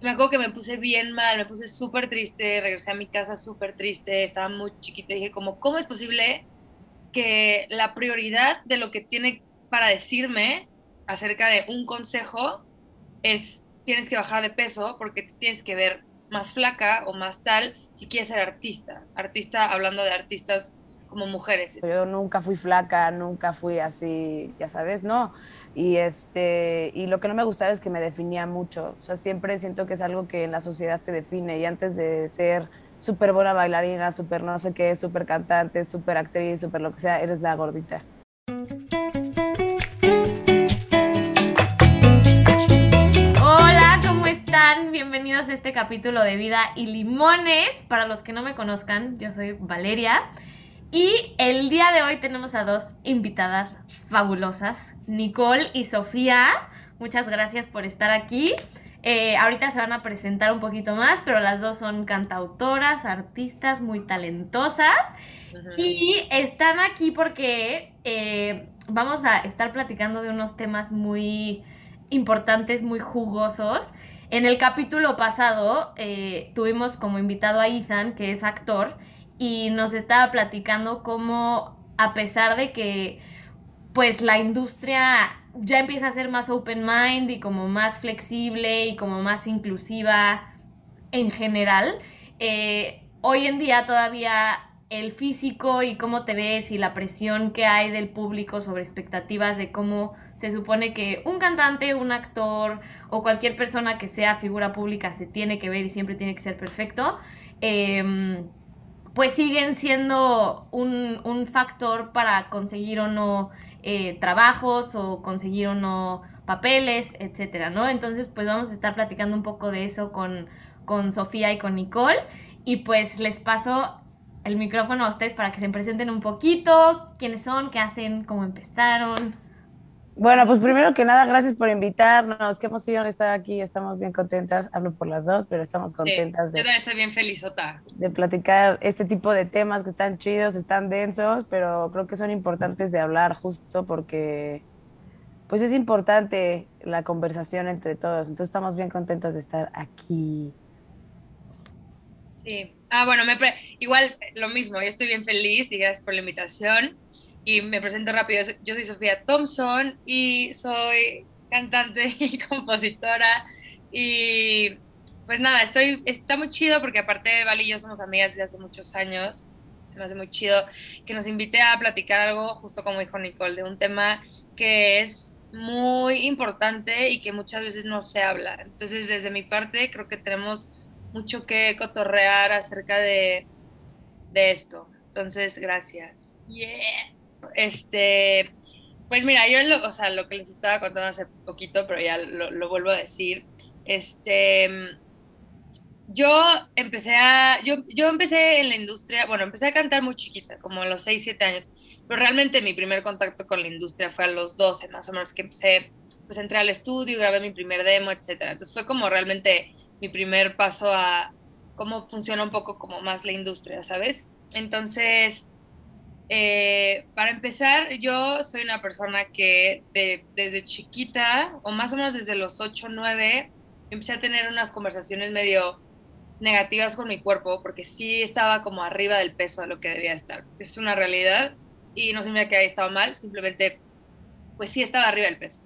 me acuerdo que me puse bien mal, me puse súper triste, regresé a mi casa súper triste, estaba muy chiquita, dije como, ¿cómo es posible que la prioridad de lo que tiene para decirme acerca de un consejo es tienes que bajar de peso porque tienes que ver más flaca o más tal si quieres ser artista. Artista hablando de artistas como mujeres. Yo nunca fui flaca, nunca fui así, ya sabes, no. Y, este, y lo que no me gustaba es que me definía mucho. O sea, siempre siento que es algo que en la sociedad te define. Y antes de ser súper buena bailarina, súper no sé qué, súper cantante, súper actriz, súper lo que sea, eres la gordita. Hola, ¿cómo están? Bienvenidos a este capítulo de Vida y Limones. Para los que no me conozcan, yo soy Valeria. Y el día de hoy tenemos a dos invitadas fabulosas, Nicole y Sofía. Muchas gracias por estar aquí. Eh, ahorita se van a presentar un poquito más, pero las dos son cantautoras, artistas muy talentosas. Y están aquí porque eh, vamos a estar platicando de unos temas muy importantes, muy jugosos. En el capítulo pasado eh, tuvimos como invitado a Ethan, que es actor, y nos estaba platicando cómo a pesar de que pues la industria ya empieza a ser más open mind y como más flexible y como más inclusiva en general, eh, hoy en día todavía el físico y cómo te ves y la presión que hay del público sobre expectativas de cómo se supone que un cantante, un actor o cualquier persona que sea figura pública se tiene que ver y siempre tiene que ser perfecto. Eh, pues siguen siendo un, factor para conseguir o no eh, trabajos o conseguir o no papeles, etcétera, ¿no? Entonces, pues vamos a estar platicando un poco de eso con, con Sofía y con Nicole. Y pues les paso el micrófono a ustedes para que se presenten un poquito, quiénes son, qué hacen, cómo empezaron. Bueno, pues primero que nada, gracias por invitarnos. Qué emoción estar aquí. Estamos bien contentas. Hablo por las dos, pero estamos contentas de. Estoy bien felizota. De platicar este tipo de temas que están chidos, están densos, pero creo que son importantes de hablar justo porque, pues es importante la conversación entre todos. Entonces estamos bien contentas de estar aquí. Sí. Ah, bueno, me igual lo mismo. Yo estoy bien feliz y gracias por la invitación y me presento rápido. Yo soy Sofía Thompson y soy cantante y compositora. Y pues nada, estoy, está muy chido porque aparte de Val y yo somos amigas desde hace muchos años. Se me hace muy chido que nos invite a platicar algo, justo como dijo Nicole, de un tema que es muy importante y que muchas veces no se habla. Entonces, desde mi parte, creo que tenemos mucho que cotorrear acerca de, de esto. Entonces, gracias. Yeah. Este, pues mira, yo lo, o sea, lo que les estaba contando hace poquito, pero ya lo, vuelvo a decir. Este, yo empecé a, yo, yo empecé en la industria, bueno, empecé a cantar muy chiquita, como a los 6, 7 años, pero realmente mi primer contacto con la industria fue a los 12, más o menos, que empecé, pues entré al estudio, grabé mi primer demo, etcétera. Entonces fue como realmente mi primer paso a cómo funciona un poco como más la industria, ¿sabes? Entonces, eh, para empezar, yo soy una persona que desde chiquita, o más o menos desde los 8 o 9, empecé a tener unas conversaciones medio negativas con mi cuerpo, porque sí estaba como arriba del peso de lo que debía estar. Es una realidad y no significa que haya estado mal, simplemente pues sí estaba arriba del peso.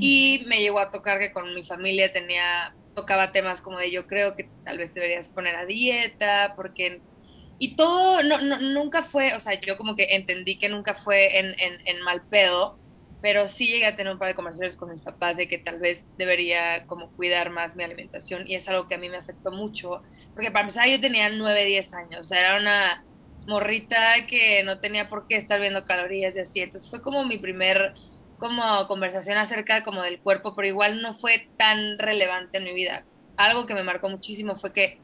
Y me llegó a tocar que con mi familia tenía, tocaba temas como de yo creo que tal vez deberías poner a dieta, porque y todo, no, nunca fue, o sea, yo como que entendí que nunca fue en, en, mal pedo, pero sí llegué a tener un par de conversaciones con mis papás de que tal vez debería como cuidar más mi alimentación y es algo que a mí me afectó mucho, porque para empezar yo tenía 9, 10 años, o sea, era una morrita que no tenía por qué estar viendo calorías y así, entonces fue como mi primer como conversación acerca como del cuerpo, pero igual no fue tan relevante en mi vida. Algo que me marcó muchísimo fue que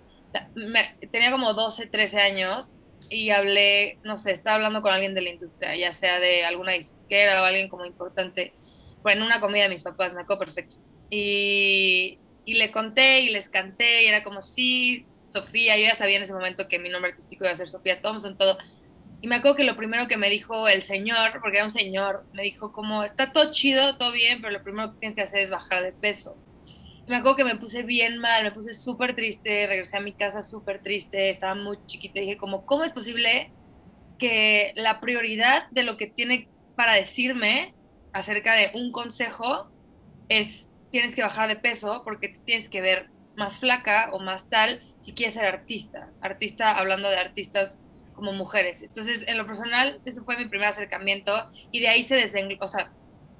tenía como 12, 13 años y hablé, no sé, estaba hablando con alguien de la industria, ya sea de alguna disquera o alguien como importante, pues en una comida de mis papás, me acuerdo perfecto. Y, y le conté y les canté y era como, sí, Sofía, yo ya sabía en ese momento que mi nombre artístico iba a ser Sofía Thompson, todo. Y me acuerdo que lo primero que me dijo el señor, porque era un señor, me dijo como, está todo chido, todo bien, pero lo primero que tienes que hacer es bajar de peso. Me acuerdo que me puse bien mal, me puse súper triste, regresé a mi casa súper triste, estaba muy chiquita, dije como, ¿cómo es posible que la prioridad de lo que tiene para decirme acerca de un consejo es tienes que bajar de peso porque tienes que ver más flaca o más tal si quieres ser artista. Artista hablando de artistas como mujeres. Entonces, en lo personal, eso fue mi primer acercamiento y de ahí se desenglosó, o sea,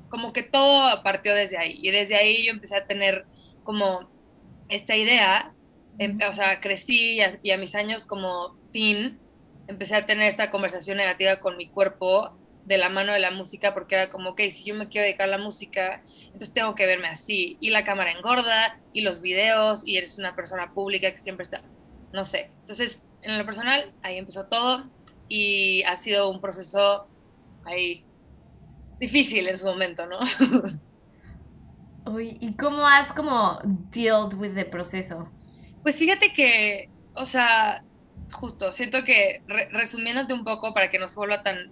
como que todo partió desde ahí. Y desde ahí yo empecé a tener como esta idea, em, o sea, crecí y a, y a mis años como teen, empecé a tener esta conversación negativa con mi cuerpo de la mano de la música porque era como, ok, si yo me quiero dedicar a la música, entonces tengo que verme así. Y la cámara engorda, y los videos, y eres una persona pública que siempre está, no sé. Entonces, en lo personal, ahí empezó todo y ha sido un proceso ahí difícil en su momento, ¿no? Uy, ¿y cómo has como dealt with the proceso? Pues fíjate que, o sea, justo, siento que re resumiéndote un poco para que no se vuelva tan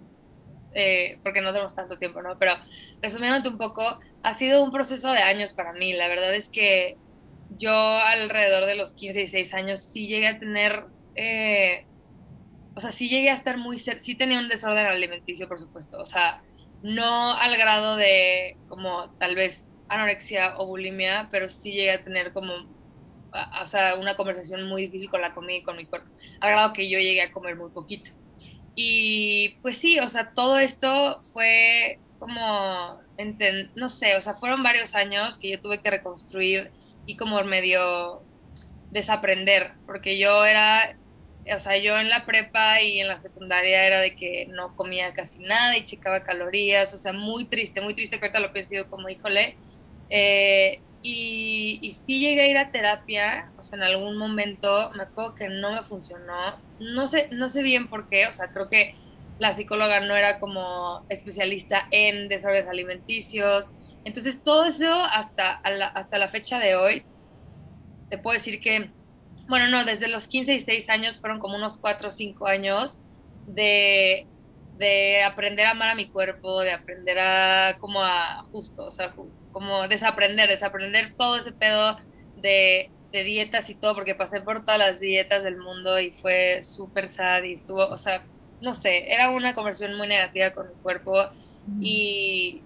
eh, porque no tenemos tanto tiempo, ¿no? Pero resumiéndote un poco, ha sido un proceso de años para mí. La verdad es que yo alrededor de los 15 y 16 años sí llegué a tener, eh, o sea, sí llegué a estar muy, sí tenía un desorden alimenticio, por supuesto, o sea, no al grado de como tal vez anorexia o bulimia, pero sí llegué a tener como, o sea, una conversación muy difícil con la comida y con mi cuerpo, al grado que yo llegué a comer muy poquito. Y pues sí, o sea, todo esto fue como, no sé, o sea, fueron varios años que yo tuve que reconstruir y como medio desaprender, porque yo era, o sea, yo en la prepa y en la secundaria era de que no comía casi nada y checaba calorías, o sea, muy triste, muy triste que ahorita lo pienso como, híjole, eh, y, y sí llegué a ir a terapia, o sea, en algún momento me acuerdo que no me funcionó. No sé, no sé bien por qué, o sea, creo que la psicóloga no era como especialista en desórdenes alimenticios. Entonces, todo eso hasta, la, hasta la fecha de hoy, te puedo decir que, bueno, no, desde los 15 y 6 años fueron como unos 4 o 5 años de de aprender a amar a mi cuerpo, de aprender a como a justo, o sea, como desaprender, desaprender todo ese pedo de, de dietas y todo, porque pasé por todas las dietas del mundo y fue súper sad y estuvo, o sea, no sé, era una conversión muy negativa con mi cuerpo y,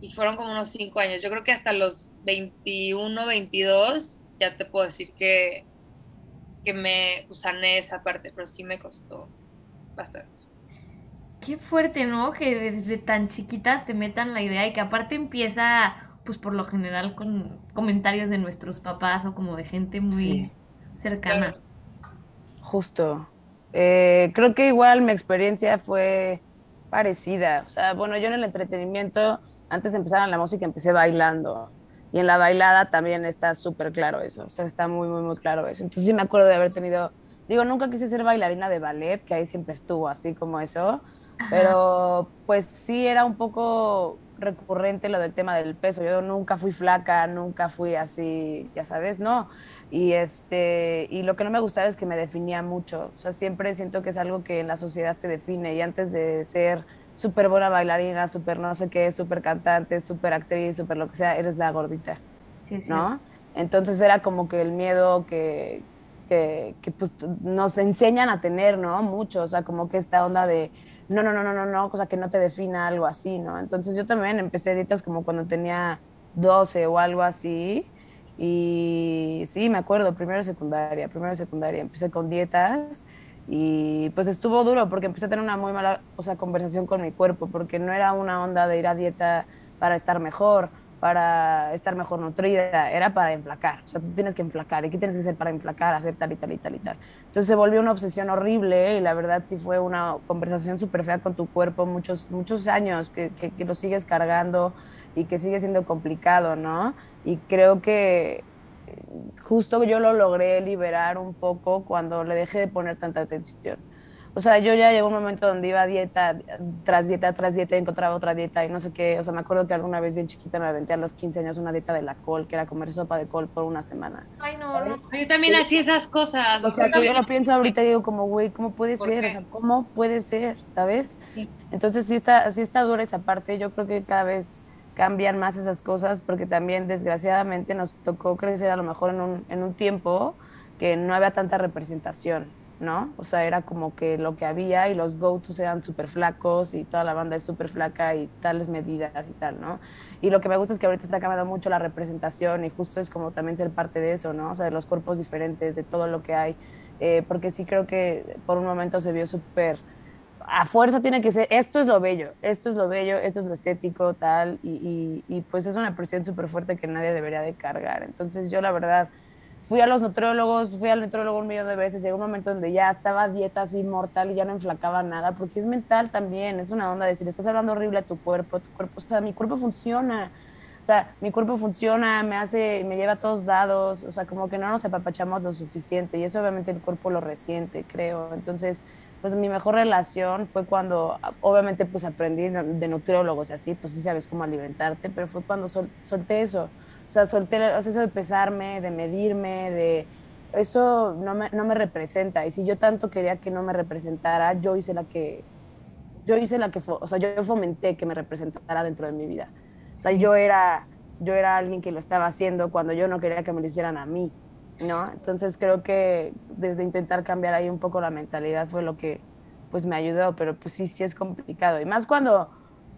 y fueron como unos cinco años. Yo creo que hasta los 21, 22 ya te puedo decir que, que me sané esa parte, pero sí me costó bastante. Qué fuerte, ¿no? Que desde tan chiquitas te metan la idea y que aparte empieza, pues por lo general, con comentarios de nuestros papás o como de gente muy cercana. Justo. Eh, creo que igual mi experiencia fue parecida. O sea, bueno, yo en el entretenimiento, antes de empezar en la música, empecé bailando. Y en la bailada también está súper claro eso. O sea, está muy, muy, muy claro eso. Entonces sí me acuerdo de haber tenido, digo, nunca quise ser bailarina de ballet, que ahí siempre estuvo así como eso pero pues sí era un poco recurrente lo del tema del peso. Yo nunca fui flaca, nunca fui así, ya sabes, ¿no? Y, este, y lo que no me gustaba es que me definía mucho. O sea, siempre siento que es algo que en la sociedad te define. Y antes de ser súper buena bailarina, súper no sé qué, súper cantante, súper actriz, súper lo que sea, eres la gordita. Sí, sí. ¿No? Entonces era como que el miedo que, que, que pues, nos enseñan a tener, ¿no? Mucho. O sea, como que esta onda de no, no, no, no, no, no, cosa que no te defina algo así, ¿no? Entonces yo también empecé dietas como cuando tenía 12 o algo así. Y sí, me acuerdo, primero secundaria, primero secundaria, empecé con dietas y pues estuvo duro porque empecé a tener una muy mala, o sea, conversación con mi cuerpo, porque no era una onda de ir a dieta para estar mejor, para estar mejor nutrida, era para enflacar. O sea, tú tienes que enflacar. ¿Y qué tienes que hacer para enflacar? Hacer tal y tal y tal y tal. Entonces se volvió una obsesión horrible y la verdad sí fue una conversación súper fea con tu cuerpo muchos, muchos años que, que, que, lo sigues cargando y que sigue siendo complicado, ¿no? Y creo que justo yo lo logré liberar un poco cuando le dejé de poner tanta atención o sea, yo ya llegó un momento donde iba a dieta, tras dieta, tras dieta, encontraba otra dieta y no sé qué. O sea, me acuerdo que alguna vez bien chiquita me aventé a los 15 años una dieta de la col, que era comer sopa de col por una semana. Ay, no, no. Yo también hacía esas cosas. O sea, que yo lo pienso ahorita y digo como, güey, ¿cómo puede ser? O sea, ¿cómo puede ser? ¿Sabes? Sí. Entonces sí está, sí está dura esa parte. Yo creo que cada vez cambian más esas cosas porque también desgraciadamente nos tocó crecer a lo mejor en un, en un tiempo que no había tanta representación, ¿no? O sea, era como que lo que había y los go-tos eran súper flacos y toda la banda es súper flaca y tales medidas y tal, ¿no? Y lo que me gusta es que ahorita está cambiando mucho la representación y justo es como también ser parte de eso, ¿no? O sea, de los cuerpos diferentes, de todo lo que hay, eh, porque sí creo que por un momento se vio súper a fuerza tiene que ser, esto es lo bello, esto es lo bello, esto es lo estético, tal, y, y, pues es una presión súper fuerte que nadie debería de cargar. Entonces yo la verdad fui a los nutriólogos, fui al nutriólogo un millón de veces, llegó un momento donde ya estaba dieta así mortal y ya no enflacaba nada, porque es mental también, es una onda de decir, estás hablando horrible a tu cuerpo, tu cuerpo, o sea, mi cuerpo funciona, o sea, mi cuerpo funciona, me hace, me lleva a todos lados, o sea, como que no nos apapachamos lo suficiente y eso obviamente el cuerpo lo resiente, creo. Entonces, pues mi mejor relación fue cuando, obviamente pues aprendí de nutriólogos y así, pues sí sabes cómo alimentarte, pero fue cuando solté eso, o sea, solté o sea, eso de pesarme, de medirme, de... Eso no me, no me representa y si yo tanto quería que no me representara, yo hice la que, yo hice la que, o sea, yo fomenté que me representara dentro de mi vida. O sea, yo era, yo era alguien que lo estaba haciendo cuando yo no quería que me lo hicieran a mí. ¿no? Entonces creo que desde intentar cambiar ahí un poco la mentalidad fue lo que pues me ayudó, pero pues sí, sí es complicado. Y más cuando,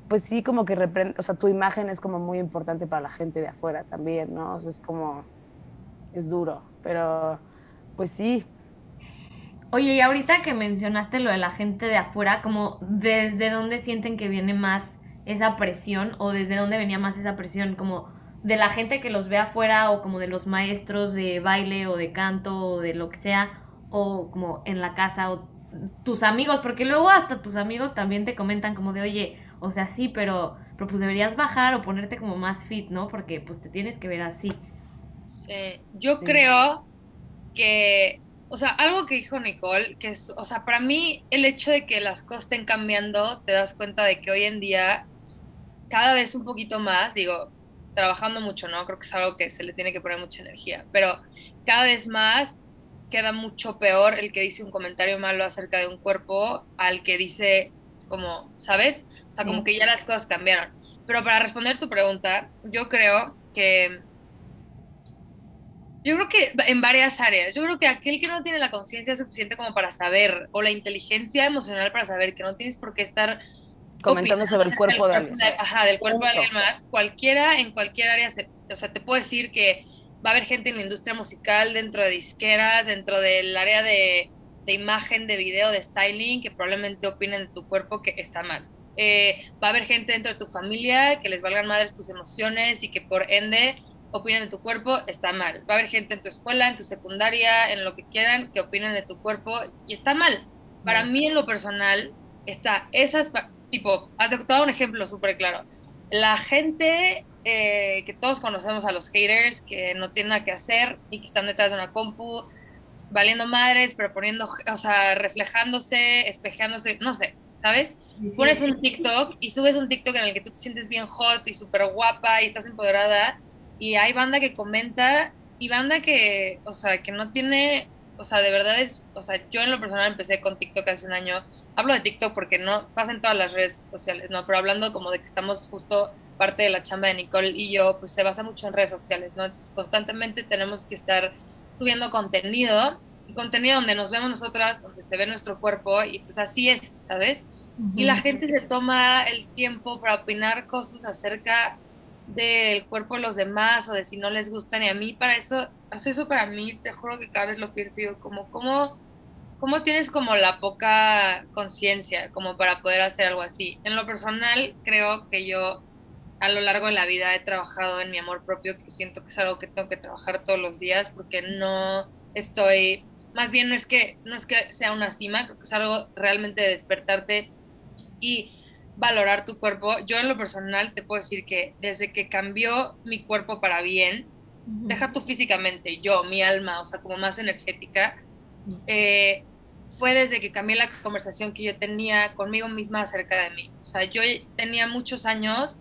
pues sí, como que reprende, o sea, tu imagen es como muy importante para la gente de afuera también, ¿no? O sea, es como, es duro, pero pues sí. Oye, y ahorita que mencionaste lo de la gente de afuera, como desde dónde sienten que viene más esa presión o desde dónde venía más esa presión, como de la gente que los ve afuera o como de los maestros de baile o de canto o de lo que sea o como en la casa o tus amigos, porque luego hasta tus amigos también te comentan como de, oye, o sea, sí, pero, pero pues deberías bajar o ponerte como más fit, ¿no? Porque pues te tienes que ver así. Sí, yo creo que, o sea, algo que dijo Nicole, que es, o sea, para mí el hecho de que las cosas estén cambiando, te das cuenta de que hoy en día cada vez un poquito más, digo, trabajando mucho, ¿no? Creo que es algo que se le tiene que poner mucha energía, pero cada vez más queda mucho peor el que dice un comentario malo acerca de un cuerpo al que dice como, ¿sabes? O sea, como que ya las cosas cambiaron. Pero para responder tu pregunta, yo creo que yo creo que en varias áreas. Yo creo que aquel que no tiene la conciencia suficiente como para saber, o la inteligencia emocional para saber que no tienes por qué estar comentando sobre el cuerpo de alguien. Ajá, del cuerpo de alguien más. Cualquiera, en cualquier área, o sea, te puedo decir que va a haber gente en la industria musical, dentro de disqueras, dentro del área de, de imagen, de video, de styling, que probablemente opinen de tu cuerpo que está mal. Eh, va a haber gente dentro de tu familia que les valgan madres tus emociones y que por ende opinen de tu cuerpo, está mal. Va a haber gente en tu escuela, en tu secundaria, en lo que quieran, que opinen de tu cuerpo y está mal. Para mí en lo personal está esas tipo, has de un ejemplo súper claro. La gente eh, que todos conocemos a los haters que no tienen nada que hacer y que están detrás de una compu valiendo madres, pero poniendo, o sea, reflejándose, espejeándose, no sé, ¿sabes? Pones un TikTok y subes un TikTok en el que tú te sientes bien hot y súper guapa y estás empoderada y hay banda que comenta y banda que, o sea, que no tiene o sea, de verdad es, o sea, yo en lo personal empecé con TikTok hace un año. Hablo de TikTok porque no pasa en todas las redes sociales, ¿no? Pero hablando como de que estamos justo parte de la chamba de Nicole y yo, pues se basa mucho en redes sociales, ¿no? Entonces constantemente tenemos que estar subiendo contenido, contenido donde nos vemos nosotras, donde se ve nuestro cuerpo y pues así es, ¿sabes? Y la gente se toma el tiempo para opinar cosas acerca del cuerpo de los demás o de si no les gustan. Y a mí para eso, hace eso para mí, te juro que cada vez lo pienso yo, como, ¿cómo, cómo tienes como la poca conciencia como para poder hacer algo así? En lo personal, creo que yo a lo largo de la vida he trabajado en mi amor propio, que siento que es algo que tengo que trabajar todos los días porque no estoy, más bien no es que, no es que sea una cima, creo que es algo realmente de despertarte y valorar tu cuerpo. Yo en lo personal te puedo decir que desde que cambió mi cuerpo para bien, deja tú físicamente, yo, mi alma, o sea, como más energética, eh, fue desde que cambié la conversación que yo tenía conmigo misma acerca de mí. O sea, yo tenía muchos años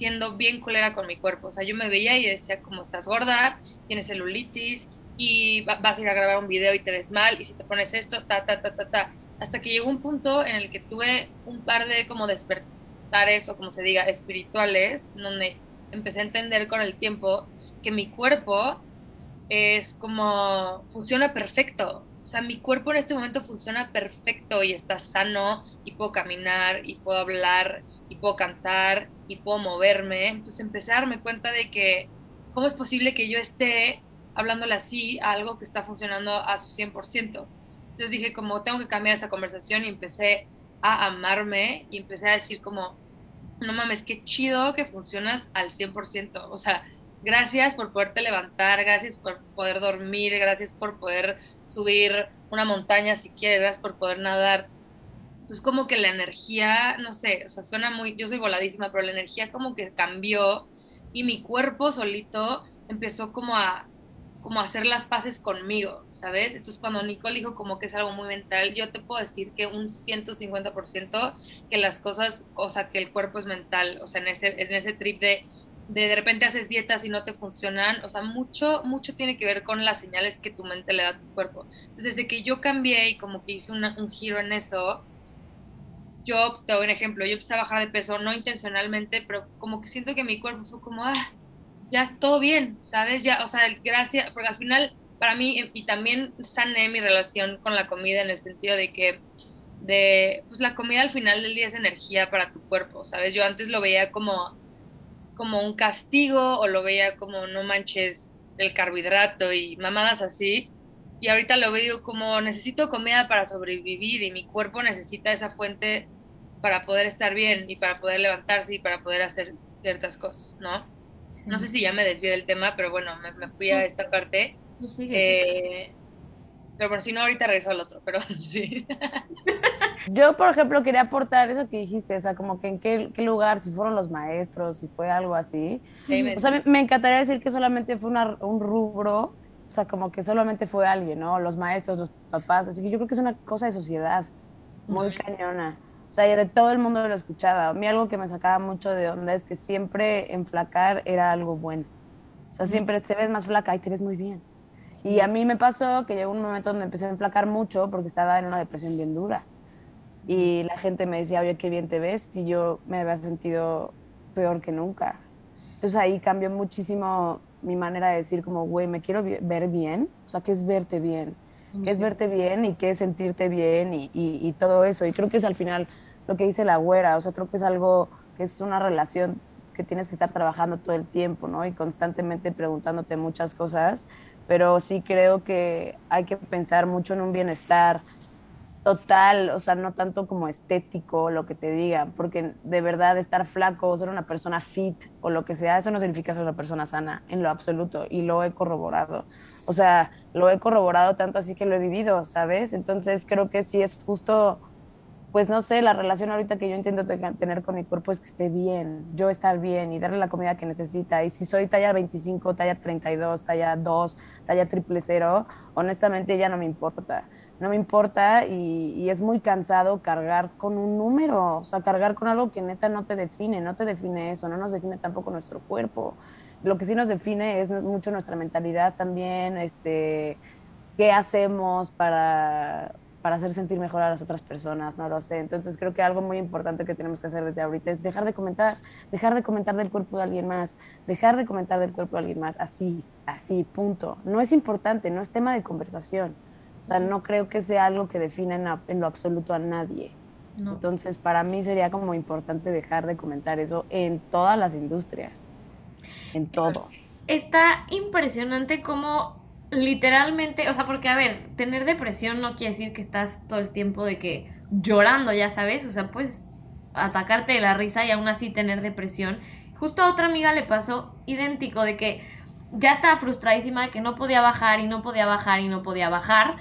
siendo bien culera con mi cuerpo. O sea, yo me veía y decía, como estás gorda, tienes celulitis y vas a ir a grabar un video y te ves mal y si te pones esto, ta, ta, ta, ta, ta hasta que llegó un punto en el que tuve un par de como despertares o como se diga, espirituales, donde empecé a entender con el tiempo que mi cuerpo es como funciona perfecto. O sea, mi cuerpo en este momento funciona perfecto y está sano y puedo caminar y puedo hablar y puedo cantar y puedo moverme. Entonces empecé a darme cuenta de que cómo es posible que yo esté hablándole así a algo que está funcionando a su 100%. Entonces dije como tengo que cambiar esa conversación y empecé a amarme y empecé a decir como, no mames, qué chido que funcionas al 100%. O sea, gracias por poderte levantar, gracias por poder dormir, gracias por poder subir una montaña si quieres, gracias por poder nadar. Entonces como que la energía, no sé, o sea, suena muy, yo soy voladísima, pero la energía como que cambió y mi cuerpo solito empezó como a como hacer las paces conmigo, ¿sabes? Entonces cuando Nicole dijo como que es algo muy mental, yo te puedo decir que un 150% que las cosas, o sea, que el cuerpo es mental, o sea, en ese, en ese trip de, de de repente haces dietas y no te funcionan, o sea, mucho, mucho tiene que ver con las señales que tu mente le da a tu cuerpo. Entonces desde que yo cambié y como que hice un giro en eso, yo te doy un ejemplo, yo empecé a bajar de peso, no intencionalmente, pero como que siento que mi cuerpo fue como, ah, ya todo bien, ¿sabes? Ya, o sea, gracias, porque al final, para mí, eh, y también sané mi relación con la comida en el sentido de que, de, pues la comida al final del día es energía para tu cuerpo, ¿sabes? Yo antes lo veía como, como un castigo o lo veía como no manches el carbohidrato y mamadas así. Y ahorita lo veo como necesito comida para sobrevivir y mi cuerpo necesita esa fuente para poder estar bien y para poder levantarse y para poder hacer ciertas cosas, ¿no? No sé si ya me desvié del tema, pero bueno, me, fui a esta parte. Eh, pero bueno, si no, ahorita regreso al otro, pero sí. Yo, por ejemplo, quería aportar eso que dijiste, o sea, como que en qué, lugar, si fueron los maestros, si fue algo así. o sea, me, encantaría decir que solamente fue un rubro, o sea, como que solamente fue alguien, ¿no? Los maestros, los papás, así que yo creo que es una cosa de sociedad muy cañona. O sea, de todo el mundo lo escuchaba. A mí algo que me sacaba mucho de onda es que siempre enflacar era algo bueno. O sea, siempre te ves más flaca y te ves muy bien. Y a mí me pasó que llegó un momento donde empecé a enflacar mucho porque estaba en una depresión bien dura. Y la gente me decía, oye, qué bien te ves. Y yo me había sentido peor que nunca. Entonces ahí cambió muchísimo mi manera de decir como, güey, me quiero ver bien. O sea, ¿qué es verte bien? ¿Qué es verte bien y qué es sentirte bien y, y todo eso? Y creo que es al final lo que dice la güera, o sea, creo que es algo que es una relación que tienes que estar trabajando todo el tiempo, ¿no? Y constantemente preguntándote muchas cosas, pero sí creo que hay que pensar mucho en un bienestar total, o sea, no tanto como estético, lo que te digan, porque de verdad estar flaco ser una persona fit o lo que sea, eso no significa ser una persona sana en lo absoluto y lo he corroborado. O sea, lo he corroborado tanto así que lo he vivido, ¿sabes? Entonces creo que sí es justo pues no sé, la relación ahorita que yo intento tener con mi cuerpo es que esté bien, yo estar bien y darle la comida que necesita. Y si soy talla 25, talla 32, talla 2, talla triple cero, honestamente ya no me importa. No me importa y, y, es muy cansado cargar con un número, o sea, cargar con algo que neta no te define, no te define eso, no nos define tampoco nuestro cuerpo. Lo que sí nos define es mucho nuestra mentalidad también, este, qué hacemos para para hacer sentir mejor a las otras personas, no lo sé. Entonces creo que algo muy importante que tenemos que hacer desde ahorita es dejar de comentar, dejar de comentar del cuerpo de alguien más, dejar de comentar del cuerpo de alguien más, así, así, punto. No es importante, no es tema de conversación. O sea, no creo que sea algo que defina en, lo absoluto a nadie. Entonces, para mí sería como importante dejar de comentar eso en todas las industrias, en todo. Está impresionante cómo literalmente, o sea, porque a ver, tener depresión no quiere decir que estás todo el tiempo de que llorando, ya sabes, o sea, pues atacarte de la risa y aún así tener depresión. Justo a otra amiga le pasó idéntico de que ya estaba frustradísima de que no podía bajar y no podía bajar y no podía bajar.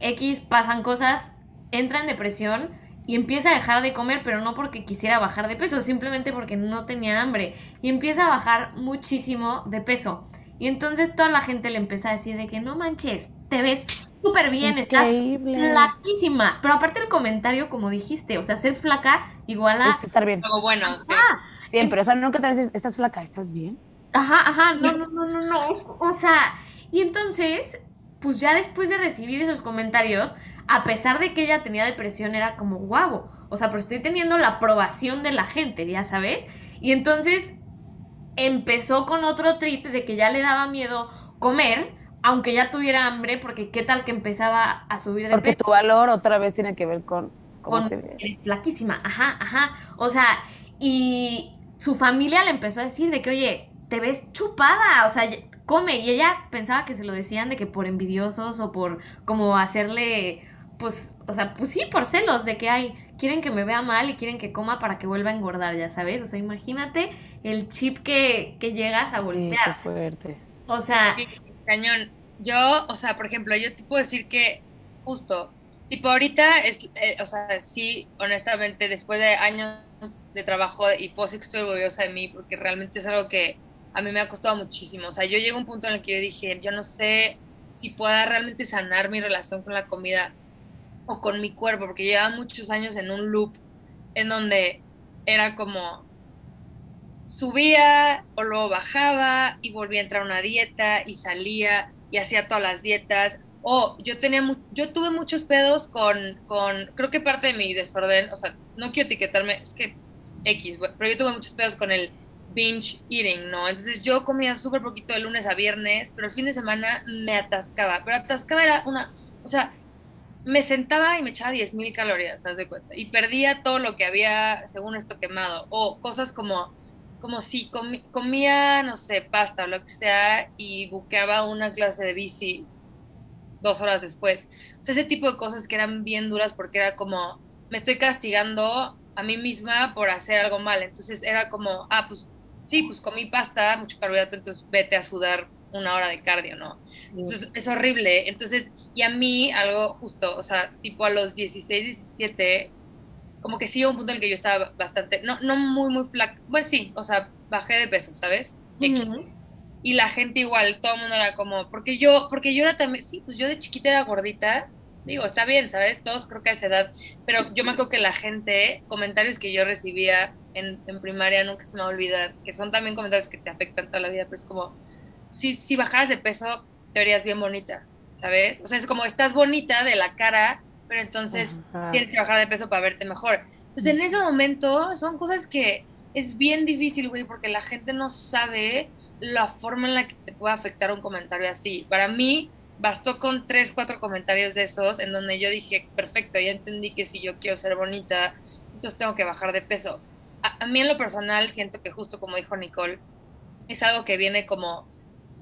X pasan cosas, entra en depresión y empieza a dejar de comer, pero no porque quisiera bajar de peso, simplemente porque no tenía hambre y empieza a bajar muchísimo de peso. Y entonces toda la gente le empezó a decir de que no manches, te ves súper bien, estás flaquísima. Pero aparte el comentario, como dijiste, o sea, ser flaca igual a... Es estar bien. Algo bueno, sí. Siempre, o sea, nunca te dices, estás flaca, ¿estás bien? Ajá, ajá, no, no, no, no, no. O sea, y entonces, pues ya después de recibir esos comentarios, a pesar de que ella tenía depresión, era como guau. O sea, pero estoy teniendo la aprobación de la gente, ya sabes. Y entonces empezó con otro trip de que ya le daba miedo comer, aunque ya tuviera hambre, porque qué tal que empezaba a subir de Porque tu valor otra vez tiene que ver con cómo te ves. Eres flaquísima, ajá, ajá. O sea, y su familia le empezó a decir de que, oye, te ves chupada, o sea, come. Y ella pensaba que se lo decían de que por envidiosos o por como hacerle, pues, o sea, pues sí, por celos, de que hay, quieren que me vea mal y quieren que coma para que vuelva a engordar, ya sabes. O sea, imagínate el chip que, que llegas a voltear. Sí, fuerte. O sea... cañón. Yo, o sea, por ejemplo, yo te puedo decir que justo, tipo ahorita es, eh, o sea, sí, honestamente, después de años de trabajo y post estoy orgullosa de mí porque realmente es algo que a mí me ha costado muchísimo. O sea, yo llego a un punto en el que yo dije, yo no sé si pueda realmente sanar mi relación con la comida con mi cuerpo, porque llevaba muchos años en un loop en donde era como subía o luego bajaba y volvía a entrar a una dieta y salía y hacía todas las dietas. O yo tenía yo tuve muchos pedos con, con, creo que parte de mi desorden, o sea, no quiero etiquetarme, es que X, pero yo tuve muchos pedos con el binge eating, ¿no? Entonces yo comía súper poquito de lunes a viernes, pero el fin de semana me atascaba. Pero atascaba era una, o sea, me sentaba y me echaba 10.000 calorías, ¿sabes de cuenta? Y perdía todo lo que había, según esto, quemado. O cosas como, como si comía, no sé, pasta o lo que sea, y buqueaba una clase de bici dos horas después. O sea, ese tipo de cosas que eran bien duras porque era como, me estoy castigando a mí misma por hacer algo mal. Entonces era como, ah, pues sí, pues comí pasta, mucho carbohidrato, entonces vete a sudar una hora de cardio, ¿no? es horrible. Entonces, y a mí algo justo, o sea, tipo a los 16, 17, como que sí, un punto en el que yo estaba bastante, no, no muy, muy flaca, bueno, sí, o sea, bajé de peso, ¿sabes? Y la gente igual, todo el mundo era como, porque yo, porque yo era también, sí, pues yo de chiquita era gordita, digo, está bien, ¿sabes? Todos creo que a esa edad, pero yo me acuerdo que la gente, comentarios que yo recibía en, en, primaria, nunca se me va a olvidar, que son también comentarios que te afectan toda la vida, pero es como, si, si bajaras de peso, te verías bien bonita, ¿sabes? O sea, es como, estás bonita de la cara, pero entonces tienes que bajar de peso para verte mejor. Entonces, en ese momento, son cosas que es bien difícil, güey, porque la gente no sabe la forma en la que te puede afectar un comentario así. Para mí, bastó con tres, cuatro comentarios de esos en donde yo dije, perfecto, ya entendí que si yo quiero ser bonita, entonces tengo que bajar de peso. A, mí en lo personal siento que justo como dijo Nicole, es algo que viene como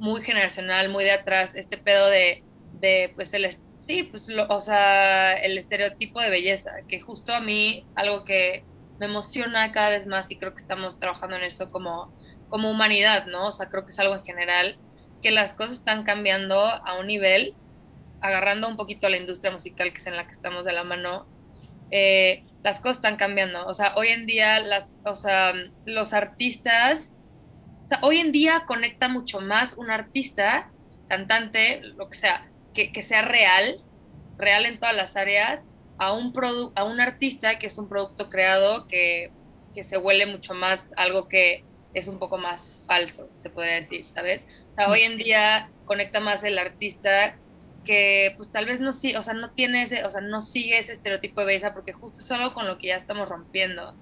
muy generacional, muy de atrás, este pedo de, de pues el, sí, pues o sea, el estereotipo de belleza, que justo a mí algo que me emociona cada vez más y creo que estamos trabajando en eso como, como humanidad, ¿no? O sea, creo que es algo en general que las cosas están cambiando a un nivel, agarrando un poquito a la industria musical que es en la que estamos de la mano, eh, las cosas están cambiando. O sea, hoy en día las, o sea, los artistas, sea, hoy en día conecta mucho más un artista, cantante, lo que sea, que, que sea real, real en todas las áreas, a un, a un artista que es un producto creado que, que se huele mucho más algo que es un poco más falso, se podría decir, ¿sabes? O sea, hoy en día conecta más el artista que pues tal vez no sí, o sea, no tiene ese, o sea, no sigue ese estereotipo de belleza porque justo es algo con lo que ya estamos rompiendo.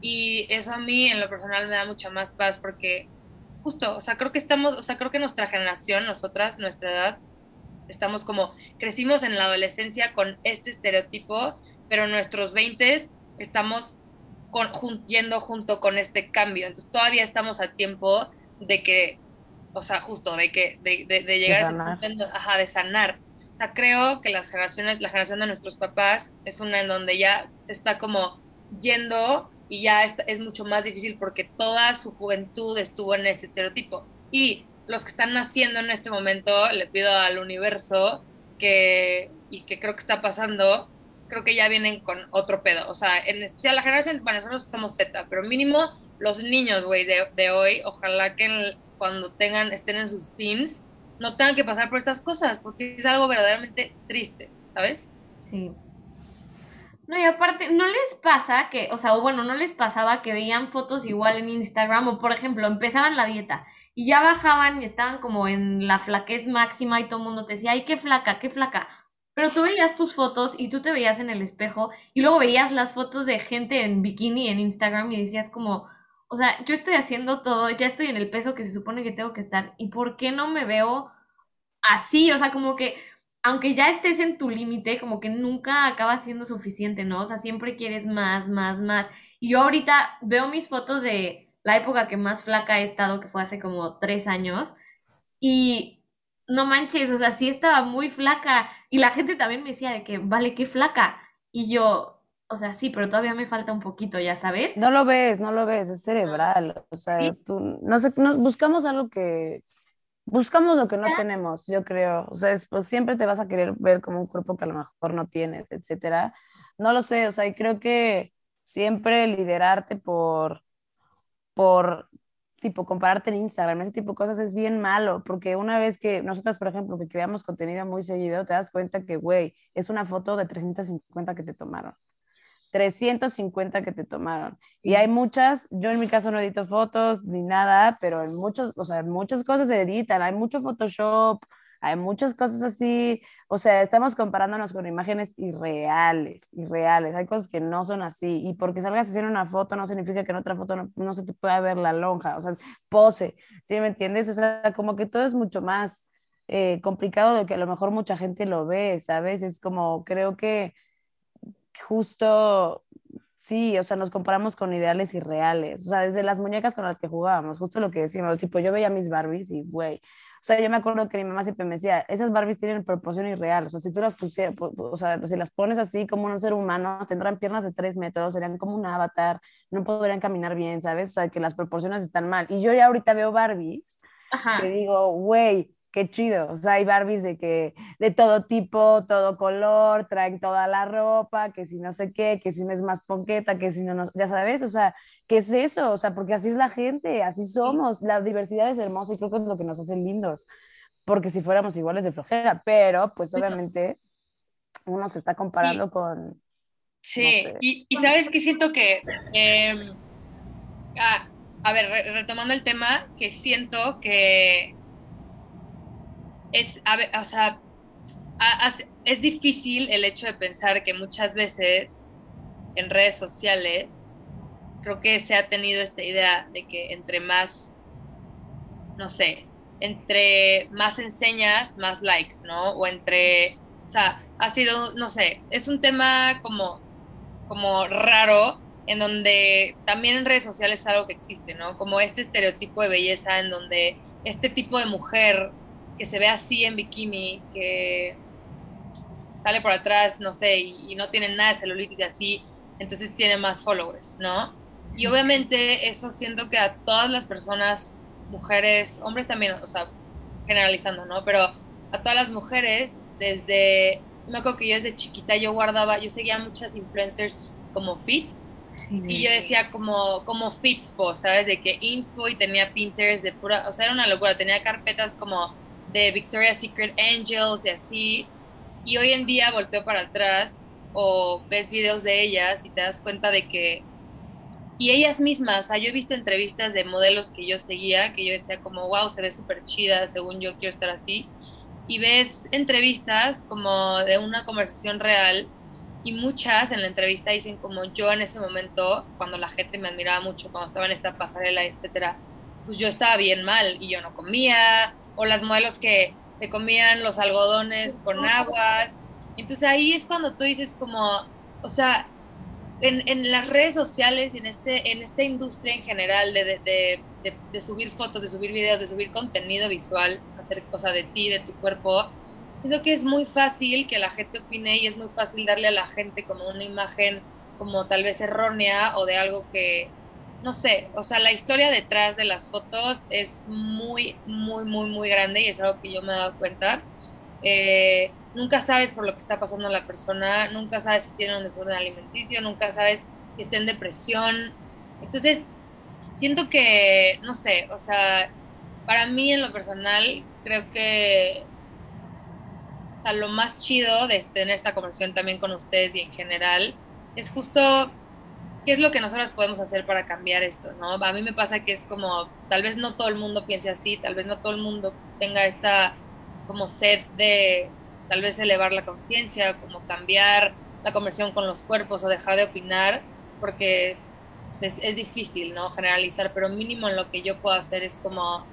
Y eso a mí en lo personal me da mucha más paz porque justo, o sea, creo que estamos, o sea, creo que nuestra generación, nosotras, nuestra edad, estamos como crecimos en la adolescencia con este estereotipo, pero nuestros 20 estamos yendo junto con este cambio. Entonces todavía estamos a tiempo de que, o sea, justo de que, de, de, llegar a ese punto, ajá, de sanar. O sea, creo que las generaciones, la generación de nuestros papás es una en donde ya se está como yendo y ya es mucho más difícil porque toda su juventud estuvo en este estereotipo. Y los que están naciendo en este momento, le pido al universo que, y que creo que está pasando, creo que ya vienen con otro pedo. O sea, en especial la generación, bueno, nosotros somos Z, pero mínimo los niños, güey, de, hoy, ojalá que cuando tengan, estén en sus teens, no tengan que pasar por estas cosas, porque es algo verdaderamente triste, ¿sabes? Sí. No, y aparte, ¿no les pasa que, o sea, bueno, no les pasaba que veían fotos igual en Instagram o, por ejemplo, empezaban la dieta y ya bajaban y estaban como en la flaquez máxima y todo el mundo te decía, ay, qué flaca, qué flaca pero tú veías tus fotos y tú te veías en el espejo y luego veías las fotos de gente en bikini en Instagram y decías como, o sea, yo estoy haciendo todo, ya estoy en el peso que se supone que tengo que estar y ¿por qué no me veo así? O sea, como que aunque ya estés en tu límite, como que nunca acaba siendo suficiente, ¿no? O sea, siempre quieres más, más, más. Y yo ahorita veo mis fotos de la época que más flaca he estado, que fue hace como tres años, y no manches, o sea, sí estaba muy flaca. Y la gente también me decía de que, vale, qué flaca. Y yo, o sea, sí, pero todavía me falta un poquito, ya sabes. No lo ves, no lo ves, es cerebral. O sea, tú, no sé, nos buscamos algo que, buscamos lo que no tenemos, yo creo. O sea, es, pues, siempre te vas a querer ver como un cuerpo que a lo mejor no tienes, etcétera. No lo sé, o sea, y creo que siempre liderarte por, por tipo compararte en Instagram, ese tipo de cosas es bien malo, porque una vez que nosotras, por ejemplo, que creamos contenido muy seguido, te das cuenta que, güey, es una foto de 350 que te tomaron. 350 que te tomaron. Y hay muchas, yo en mi caso no edito fotos ni nada, pero en muchos, o sea, muchas cosas se editan, hay mucho Photoshop, hay muchas cosas así, o sea, estamos comparándonos con imágenes irreales, irreales, hay cosas que no son así, y porque salgas a hacer una foto no significa que en otra foto no, se te pueda ver la lonja, o sea, pose, ¿sí me entiendes? O sea, como que todo es mucho más eh, complicado de que a lo mejor mucha gente lo ve, ¿sabes? Es como, creo que justo Sí, o sea, nos comparamos con ideales irreales. O sea, desde las muñecas con las que jugábamos, justo lo que decíamos, tipo, yo veía mis Barbies y, güey, o sea, yo me acuerdo que mi mamá siempre me decía, esas Barbies tienen proporción irreal. O sea, si tú las pusieras, o sea, si las pones así como un ser humano, tendrán piernas de tres metros, serían como un avatar, no podrían caminar bien, ¿sabes? O sea, que las proporciones están mal. Y yo ya ahorita veo Barbies que digo, güey, qué chido. O sea, hay Barbies de que de todo tipo, todo color, traen toda la ropa, que si no sé qué, que si no es más ponqueta, que si no, no, ya sabes, o sea, ¿qué es eso? O sea, porque así es la gente, así somos. La diversidad es hermosa y creo que es lo que nos hace lindos. Porque si fuéramos iguales de flojera, pero pues obviamente uno se está comparando con. Sí, y, y, sabes que siento que. Em, ah, a ver, retomando el tema, que siento que es, o sea, es difícil el hecho de pensar que muchas veces en redes sociales creo que se ha tenido esta idea de que entre más, no sé, entre más enseñas, más likes, ¿no? O entre, o sea, ha sido, no sé, es un tema como, como raro en donde también en redes sociales es algo que existe, ¿no? Como este estereotipo de belleza en donde este tipo de mujer que se ve así en bikini, que sale por atrás, no sé, y, no tiene nada de celulitis y así, entonces tiene más followers, ¿no? Y obviamente eso siento que a todas las personas, mujeres, hombres también, o sea, generalizando, ¿no? Pero a todas las mujeres, desde, me acuerdo que yo desde chiquita yo guardaba, yo seguía muchas influencers como fit, Y yo decía como, como Fitspo, ¿sabes? De que Inspo y tenía Pinterest de pura, o sea, era una locura, tenía carpetas como de Victoria's Secret Angels y así. Y hoy en día volteo para atrás o ves videos de ellas y te das cuenta de que... Y ellas mismas, o sea, yo he visto entrevistas de modelos que yo seguía, que yo decía como, wow, se ve súper chida, según yo quiero estar así. Y ves entrevistas como de una conversación real y muchas en la entrevista dicen como yo en ese momento, cuando la gente me admiraba mucho, cuando estaba en esta pasarela, etcétera, pues yo estaba bien mal y yo no comía, o las modelos que se comían los algodones con aguas. Entonces ahí es cuando tú dices como, o sea, en, en las redes sociales y en, este, en esta industria en general de, de, de, subir fotos, de subir videos, de subir contenido visual, hacer cosas de ti, de tu cuerpo, siento que es muy fácil que la gente opine y es muy fácil darle a la gente como una imagen como tal vez errónea o de algo que, no sé, o sea, la historia detrás de las fotos es muy, muy, muy, muy grande y es algo que yo me he dado cuenta. Eh, nunca sabes por lo que está pasando la persona, nunca sabes si tiene un desorden alimenticio, nunca sabes si está en depresión. Entonces, siento que, no sé, o sea, para mí en lo personal, creo que, o sea, lo más chido de tener esta conversación también con ustedes y en general es justo ¿qué es lo que nosotros podemos hacer para cambiar esto? ¿no? A mí me pasa que es como, tal vez no todo el mundo piense así, tal vez no todo el mundo tenga esta como sed de, tal vez elevar la conciencia, como cambiar la conversión con los cuerpos o dejar de opinar, porque es, es, difícil, ¿no? Generalizar, pero mínimo en lo que yo puedo hacer es como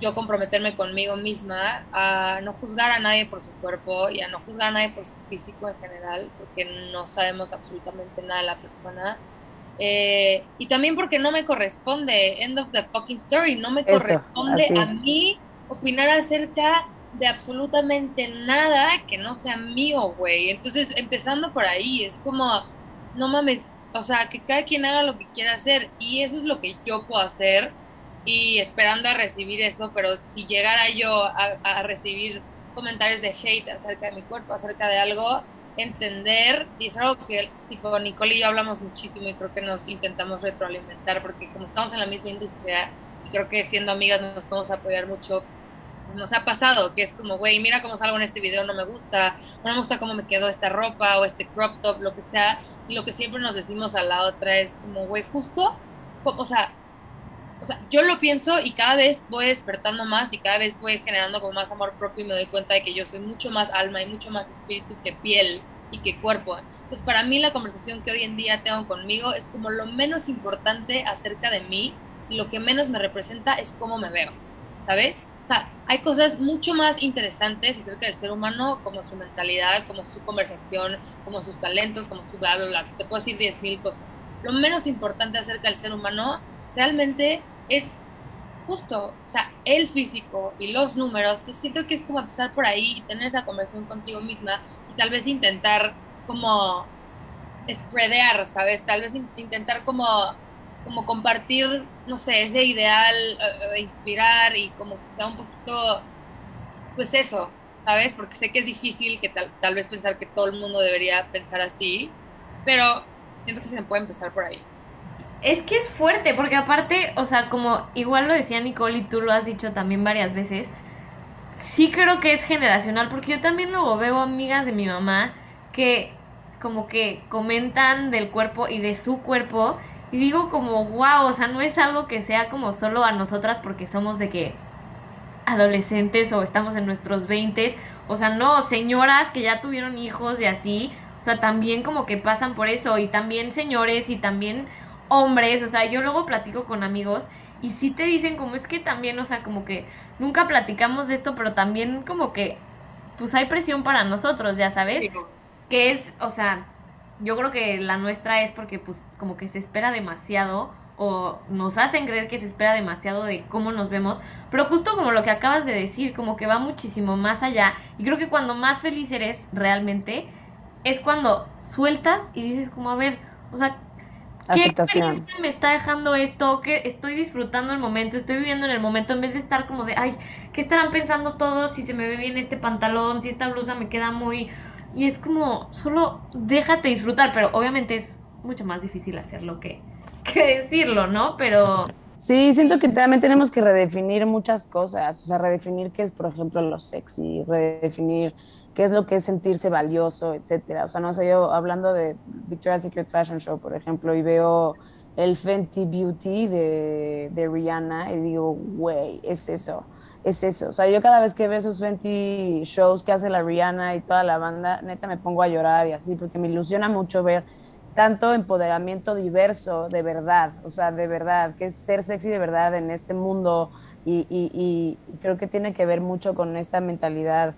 yo comprometerme conmigo misma a no juzgar a nadie por su cuerpo y a no juzgar a nadie por su físico en general, porque no sabemos absolutamente nada de la persona. Eh, y también porque no me corresponde, end of the fucking story, no me corresponde a mí opinar acerca de absolutamente nada que no sea mío, güey. Entonces, empezando por ahí, es como, no mames, o sea, que cada quien haga lo que quiera hacer y eso es lo que yo puedo hacer y esperando a recibir eso, pero si llegara yo a, recibir comentarios de hate acerca de mi cuerpo, acerca de algo, entender, y es algo que tipo Nicole y yo hablamos muchísimo y creo que nos intentamos retroalimentar, porque como estamos en la misma industria, creo que siendo amigas nos podemos apoyar mucho, nos ha pasado, que es como, güey, mira cómo salgo en este video, no me gusta, no me gusta cómo me quedó esta ropa o este crop top, lo que sea, y lo que siempre nos decimos a la otra es como, güey, justo, o sea, o sea, yo lo pienso y cada vez voy despertando más y cada vez voy generando como más amor propio y me doy cuenta de que yo soy mucho más alma y mucho más espíritu que piel y que cuerpo. Entonces, para mí la conversación que hoy en día tengo conmigo es como lo menos importante acerca de mí y lo que menos me representa es cómo me veo, ¿sabes? O sea, hay cosas mucho más interesantes acerca del ser humano, como su mentalidad, como su conversación, como sus talentos, como su bla, bla, bla. Te puedo decir 10.000 cosas. Lo menos importante acerca del ser humano realmente es justo, o sea, el físico y los números, yo siento que es como empezar por ahí y tener esa conversación contigo misma y tal vez intentar como spreadear, ¿sabes? Tal vez intentar como, como compartir, no sé, ese ideal eh, de inspirar y como que sea un poquito, pues eso, ¿sabes? Porque sé que es difícil que tal, tal vez pensar que todo el mundo debería pensar así, pero siento que se puede empezar por ahí. Es que es fuerte, porque aparte, o sea, como igual lo decía Nicole y tú lo has dicho también varias veces, sí creo que es generacional, porque yo también luego veo amigas de mi mamá que como que comentan del cuerpo y de su cuerpo y digo como, wow, o sea, no es algo que sea como solo a nosotras porque somos de que adolescentes o estamos en nuestros veintes, o sea, no, señoras que ya tuvieron hijos y así, o sea, también como que pasan por eso y también señores y también hombres, o sea, yo luego platico con amigos y sí te dicen como es que también, o sea, como que nunca platicamos de esto, pero también como que pues hay presión para nosotros, ya sabes, que es, o sea, yo creo que la nuestra es porque pues como que se espera demasiado o nos hacen creer que se espera demasiado de cómo nos vemos, pero justo como lo que acabas de decir, como que va muchísimo más allá y creo que cuando más feliz eres realmente es cuando sueltas y dices como, a ver, o sea, aceptación. ¿Qué me está dejando esto? Que estoy disfrutando el momento, estoy viviendo en el momento, en vez de estar como de, ay, ¿qué estarán pensando todos si se me ve bien este pantalón, si esta blusa me queda muy... Y es como, solo déjate disfrutar, pero obviamente es mucho más difícil hacerlo que, que decirlo, ¿no? Pero... Sí, siento que también tenemos que redefinir muchas cosas, o sea, redefinir qué es, por ejemplo, lo sexy, redefinir qué es lo que es sentirse valioso, etcétera. O sea, no sé, yo hablando de Victoria's Secret Fashion Show, por ejemplo, y veo el Fenty Beauty de, de Rihanna y digo, güey, es eso, es eso. O sea, yo cada vez que veo esos Fenty shows que hace la Rihanna y toda la banda, neta me pongo a llorar y así, porque me ilusiona mucho ver tanto empoderamiento diverso de verdad, o sea, de verdad, que es ser sexy de verdad en este mundo y, y, y creo que tiene que ver mucho con esta mentalidad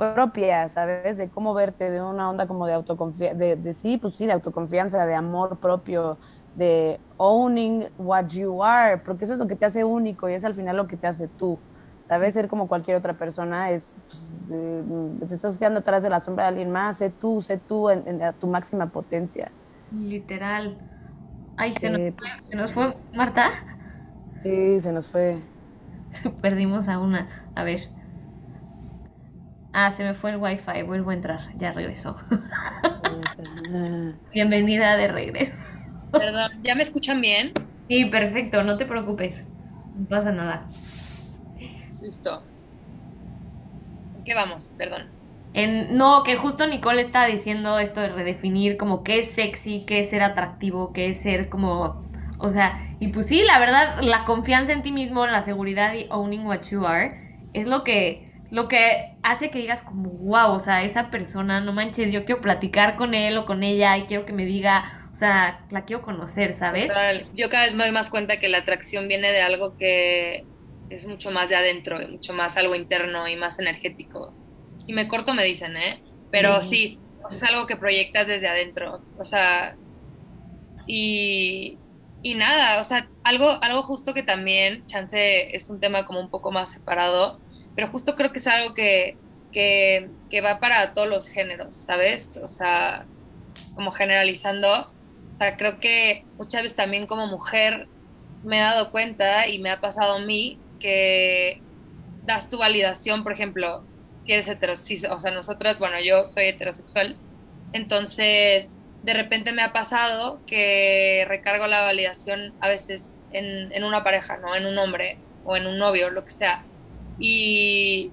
propia, ¿sabes? De cómo verte, de una onda como de autoconfianza, de, sí, pues sí, de autoconfianza, de amor propio, de owning what you are, porque eso es lo que te hace único y es al final lo que te hace tú. ¿Sabes? Ser como cualquier otra persona es, pues, te estás quedando atrás de la sombra de alguien más, sé tú, sé tú en, tu máxima potencia. Literal. Ay, se, nos, pues ¿se nos fue Marta. Sí, se nos fue. Perdimos a una. A ver. Ah, se me fue el wifi, vuelvo a entrar, ya regresó. Bienvenida de regreso. Perdón, ¿ya me escuchan bien? Sí, perfecto, no te preocupes, no pasa nada. Listo. qué vamos? Perdón. En, no, que justo Nicole está diciendo esto de redefinir como qué es sexy, qué es ser atractivo, qué es ser como, o sea, y pues sí, la verdad, la confianza en ti mismo, la seguridad y owning what you are, es lo que lo que hace que digas como, wow, o sea, esa persona, no manches, yo quiero platicar con él o con ella y quiero que me diga, o sea, la quiero conocer, ¿sabes? Total. Yo cada vez me doy más cuenta que la atracción viene de algo que es mucho más de adentro, mucho más algo interno y más energético. Si me corto me dicen, ¿eh? Pero sí, es algo que proyectas desde adentro. O sea, y, y nada, o sea, algo, algo justo que también, chance, es un tema como un poco más separado, pero justo creo que es algo que, que, que va para todos los géneros, ¿sabes? O sea, como generalizando, o sea, creo que muchas veces también como mujer me he dado cuenta y me ha pasado a mí que das tu validación, por ejemplo, si eres heterosexual, o sea, nosotros, bueno, yo soy heterosexual, entonces de repente me ha pasado que recargo la validación a veces en, en una pareja, ¿no? En un hombre o en un novio, lo que sea. Y,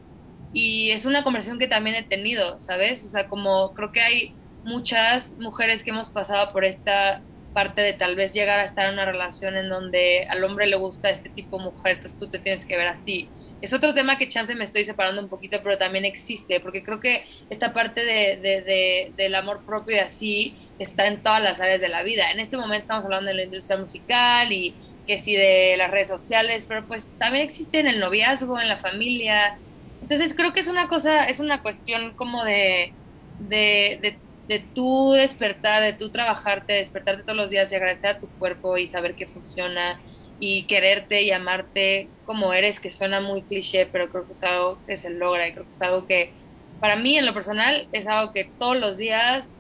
y es una conversación que también he tenido, ¿sabes? O sea, como creo que hay muchas mujeres que hemos pasado por esta parte de tal vez llegar a estar en una relación en donde al hombre le gusta este tipo de mujer, entonces tú te tienes que ver así. Es otro tema que chance me estoy separando un poquito, pero también existe, porque creo que esta parte de, de, de, del amor propio y así está en todas las áreas de la vida. En este momento estamos hablando de la industria musical y que sí de las redes sociales, pero pues también existe en el noviazgo, en la familia. Entonces creo que es una cosa, es una cuestión como de, de, de de tú despertar, de tú trabajarte, despertarte todos los días y agradecer a tu cuerpo y saber que funciona y quererte y amarte como eres, que suena muy cliché, pero creo que es algo que se logra y creo que es algo que para mí en lo personal es algo que todos los días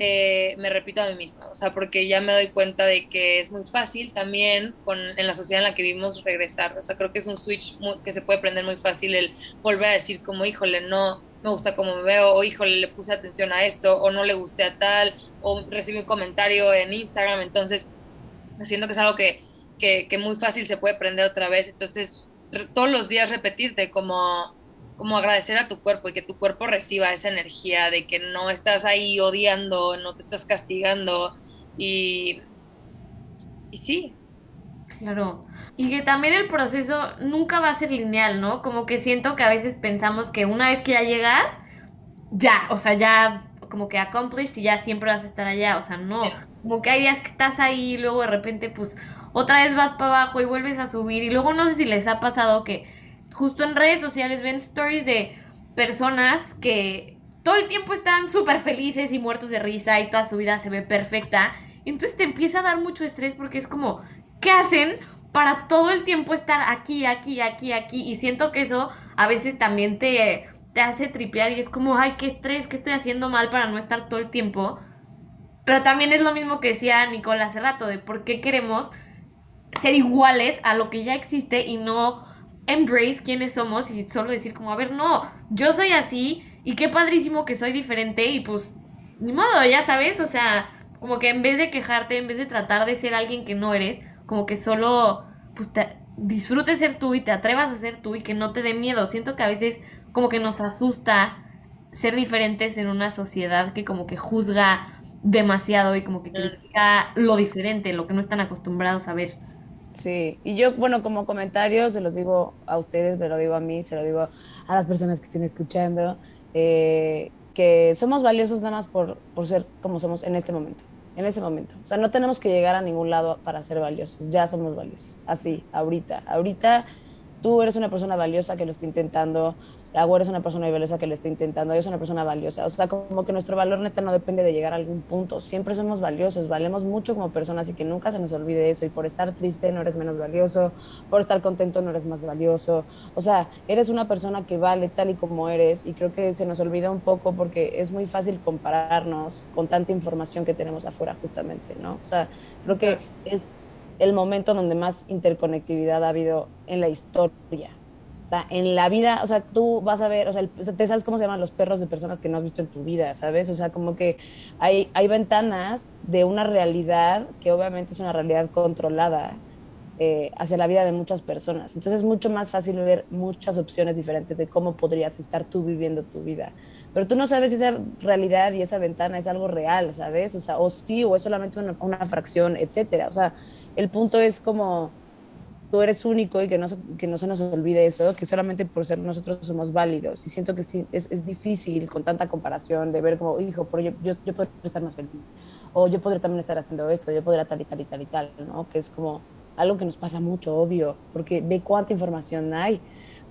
eh, me repito a mí misma, o sea, porque ya me doy cuenta de que es muy fácil también con, en la sociedad en la que vivimos regresar, o sea, creo que es un switch que se puede prender muy fácil el volver a decir como, híjole, no, me gusta cómo me veo, o híjole, le puse atención a esto, o no le gusté a tal, o recibí un comentario en Instagram, entonces siento que es algo que, que, que muy fácil se puede prender otra vez, entonces todos los días repetirte como como agradecer a tu cuerpo y que tu cuerpo reciba esa energía de que no estás ahí odiando, no te estás castigando y, y sí. Claro. Y que también el proceso nunca va a ser lineal, ¿no? Como que siento que a veces pensamos que una vez que ya llegas, ya, o sea, ya como que accomplished y ya siempre vas a estar allá, o sea, no. Como que hay días que estás ahí y luego de repente pues otra vez vas para abajo y vuelves a subir y luego no sé si les ha pasado que justo en redes sociales ven stories de personas que todo el tiempo están súper felices y muertos de risa y toda su vida se ve perfecta. Entonces te empieza a dar mucho estrés porque es como, ¿qué hacen para todo el tiempo estar aquí, aquí, aquí, aquí? Y siento que eso a veces también te, te hace tripear y es como, ay, qué estrés, qué estoy haciendo mal para no estar todo el tiempo. Pero también es lo mismo que decía Nicole hace rato, de por qué queremos ser iguales a lo que ya existe y no embrace quiénes somos y solo decir como, a ver, no, yo soy así y qué padrísimo que soy diferente y pues, ni modo, ya sabes, o sea, como que en vez de quejarte, en vez de tratar de ser alguien que no eres, como que solo, pues, te, disfrutes ser tú y te atrevas a ser tú y que no te dé miedo. Siento que a veces como que nos asusta ser diferentes en una sociedad que como que juzga demasiado y como que critica lo diferente, lo que no están acostumbrados a ver. Sí, y yo, bueno, como comentario, se los digo a ustedes, me lo digo a mí, se lo digo a las personas que estén escuchando, eh, que somos valiosos nada más por, por ser como somos en este momento, en este momento. O sea, no tenemos que llegar a ningún lado para ser valiosos, ya somos valiosos, así, ahorita. Ahorita tú eres una persona valiosa que lo está intentando, Agüero es una persona valiosa que lo está intentando, yo soy una persona valiosa. O sea, como que nuestro valor neta no depende de llegar a algún punto. Siempre somos valiosos, valemos mucho como personas y que nunca se nos olvide eso. Y por estar triste no eres menos valioso, por estar contento no eres más valioso. O sea, eres una persona que vale tal y como eres y creo que se nos olvida un poco porque es muy fácil compararnos con tanta información que tenemos afuera justamente, ¿no? O sea, creo que es el momento donde más interconectividad ha habido en la historia o sea, en la vida, o sea, tú vas a ver, o sea, te sabes cómo se llaman los perros de personas que no has visto en tu vida, ¿sabes? O sea, como que hay, hay ventanas de una realidad que obviamente es una realidad controlada eh, hacia la vida de muchas personas. Entonces es mucho más fácil ver muchas opciones diferentes de cómo podrías estar tú viviendo tu vida. Pero tú no sabes si esa realidad y esa ventana es algo real, ¿sabes? O sea, o sí, o es solamente una, una fracción, etcétera. O sea, el punto es como tú eres único y que no, que no se nos olvide eso, que solamente por ser nosotros somos válidos. Y siento que sí, es, es difícil con tanta comparación de ver como, hijo, pero yo, yo, yo podría estar más feliz, o yo podría también estar haciendo esto, yo podría tal y tal y tal y tal, ¿no? Que es como algo que nos pasa mucho, obvio, porque ve cuánta información hay,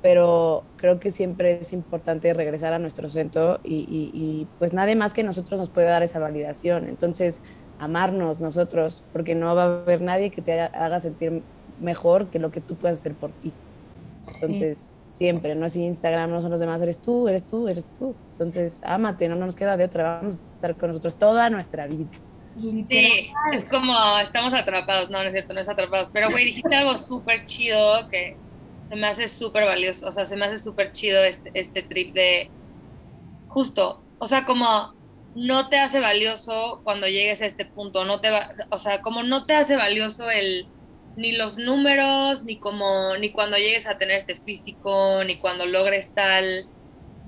pero creo que siempre es importante regresar a nuestro centro y, y, y pues nadie más que nosotros nos puede dar esa validación. Entonces, amarnos nosotros, porque no va a haber nadie que te haga sentir mejor que lo que tú puedes hacer por ti. Entonces, siempre, no es Instagram, no son los demás, eres tú, eres tú, eres tú. Entonces, ámate, no nos queda de otra, vamos a estar con nosotros toda nuestra vida. Sí, es como estamos atrapados, no, no es cierto, no es atrapados, pero güey, dijiste algo súper chido que se me hace súper valioso, o sea, se me hace súper chido este, este trip de justo, o sea, como no te hace valioso cuando llegues a este punto, no te va, o sea, como no te hace valioso el ni los números, ni como, ni cuando llegues a tener este físico, ni cuando logres tal,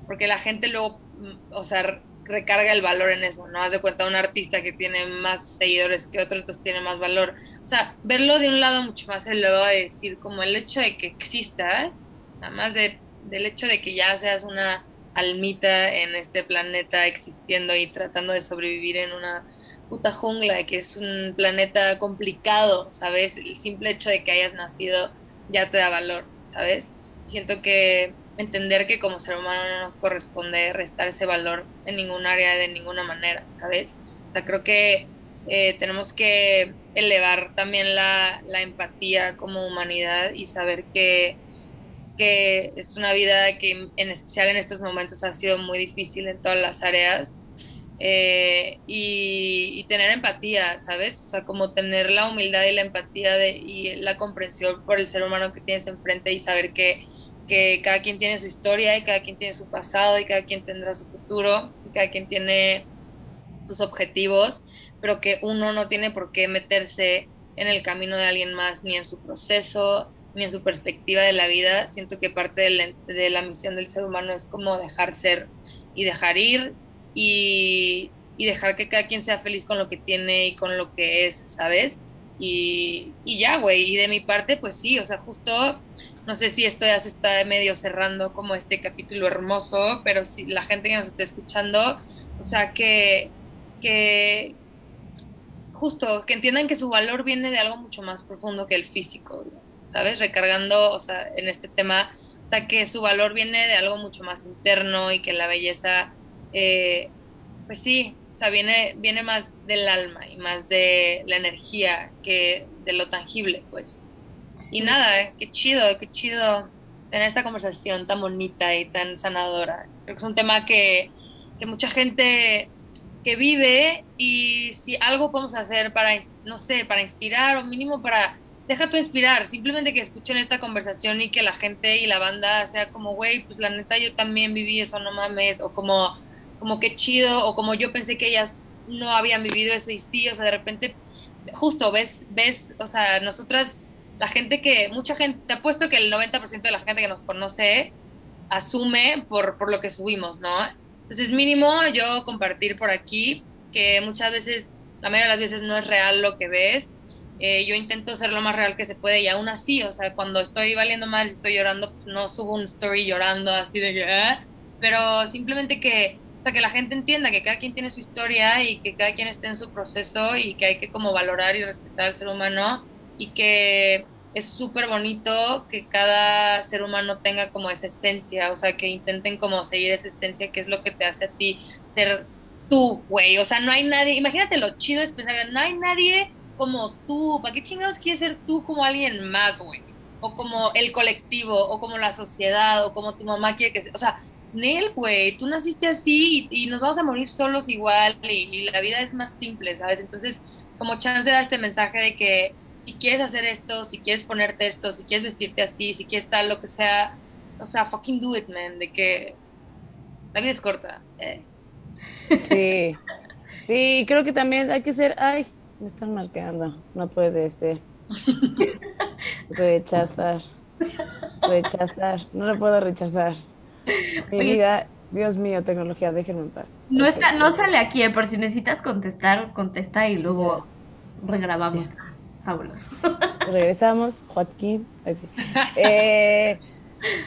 porque la gente luego, mm, o sea, recarga el valor en eso, ¿no? Haz de cuenta un artista que tiene más seguidores que otro, entonces tiene más valor. O sea, verlo de un lado mucho más elevado de decir, como el hecho de que existas, nada más de, del hecho de que ya seas una almita en este planeta existiendo y tratando de sobrevivir en una puta jungla, que es un planeta complicado, ¿sabes? El simple hecho de que hayas nacido ya te da valor, ¿sabes? Siento que entender que como ser humano no nos corresponde restar ese valor en ningún área de ninguna manera, ¿sabes? O sea, creo que eh, tenemos que elevar también la, la, empatía como humanidad y saber que, que es una vida que en especial en estos momentos ha sido muy difícil en todas las áreas eh, y, tener empatía, ¿sabes? O sea, como tener la humildad y la empatía de, y la comprensión por el ser humano que tienes enfrente y saber que, cada quien tiene su historia y cada quien tiene su pasado y cada quien tendrá su futuro y cada quien tiene sus objetivos, pero que uno no tiene por qué meterse en el camino de alguien más, ni en su proceso, ni en su perspectiva de la vida. Siento que parte de la, de la misión del ser humano es como dejar ser y dejar ir y, dejar que cada quien sea feliz con lo que tiene y con lo que es, ¿sabes? Y, ya, güey, y de mi parte, pues sí, o sea, justo, no sé si esto ya se está medio cerrando como este capítulo hermoso, pero si la gente que nos está escuchando, o sea, que, que justo, que entiendan que su valor viene de algo mucho más profundo que el físico, ¿sabes? Recargando, o sea, en este tema, o sea, que su valor viene de algo mucho más interno y que la belleza eh, pues sí, o sea, viene, viene más del alma y más de la energía que de lo tangible, pues. Y nada, eh, qué chido, qué chido tener esta conversación tan bonita y tan sanadora. Creo que es un tema que, que mucha gente que vive y si algo podemos hacer para, no sé, para inspirar o mínimo para, deja tu inspirar, simplemente que escuchen esta conversación y que la gente y la banda sea como, güey, pues la neta yo también viví eso, no mames, o como como que chido, o como yo pensé que ellas no habían vivido eso y sí, o sea, de repente, justo ves, ves, o sea, nosotras, la gente que, mucha gente, te apuesto que el 90% de la gente que nos conoce asume por, por lo que subimos, ¿no? Entonces, mínimo yo compartir por aquí que muchas veces, la mayoría de las veces no es real lo que ves. Eh, yo intento ser lo más real que se puede y aún así, o sea, cuando estoy valiendo mal estoy llorando, pues no subo un story llorando así de que, ¿eh? pero simplemente que o sea, que la gente entienda que cada quien tiene su historia y que cada quien esté en su proceso y que hay que como valorar y respetar al ser humano y que es súper bonito que cada ser humano tenga como esa esencia, o sea, que intenten como seguir esa esencia, que es lo que te hace a ti ser tú, güey. O sea, no hay nadie, imagínate lo chido es pensar, no hay nadie como tú, ¿para qué chingados quieres ser tú como alguien más, güey? O como el colectivo, o como la sociedad, o como tu mamá quiere que sea, o sea, Nel, güey, tú naciste así y, nos vamos a morir solos igual y, la vida es más simple, ¿sabes? Entonces, como chance de dar este mensaje de que si quieres hacer esto, si quieres ponerte esto, si quieres vestirte así, si quieres tal, lo que sea, o sea, fucking do it, man, de que la vida es corta. Eh. Sí, sí, creo que también hay que ser, ay, me están marcando, no puede ser. rechazar, rechazar, no lo puedo rechazar. Mi vida, Dios mío, tecnología, déjenme en paz. No, está, no sale aquí, eh, por si necesitas contestar, contesta y luego regrabamos. Fabuloso. Regresamos, Joaquín. Eh,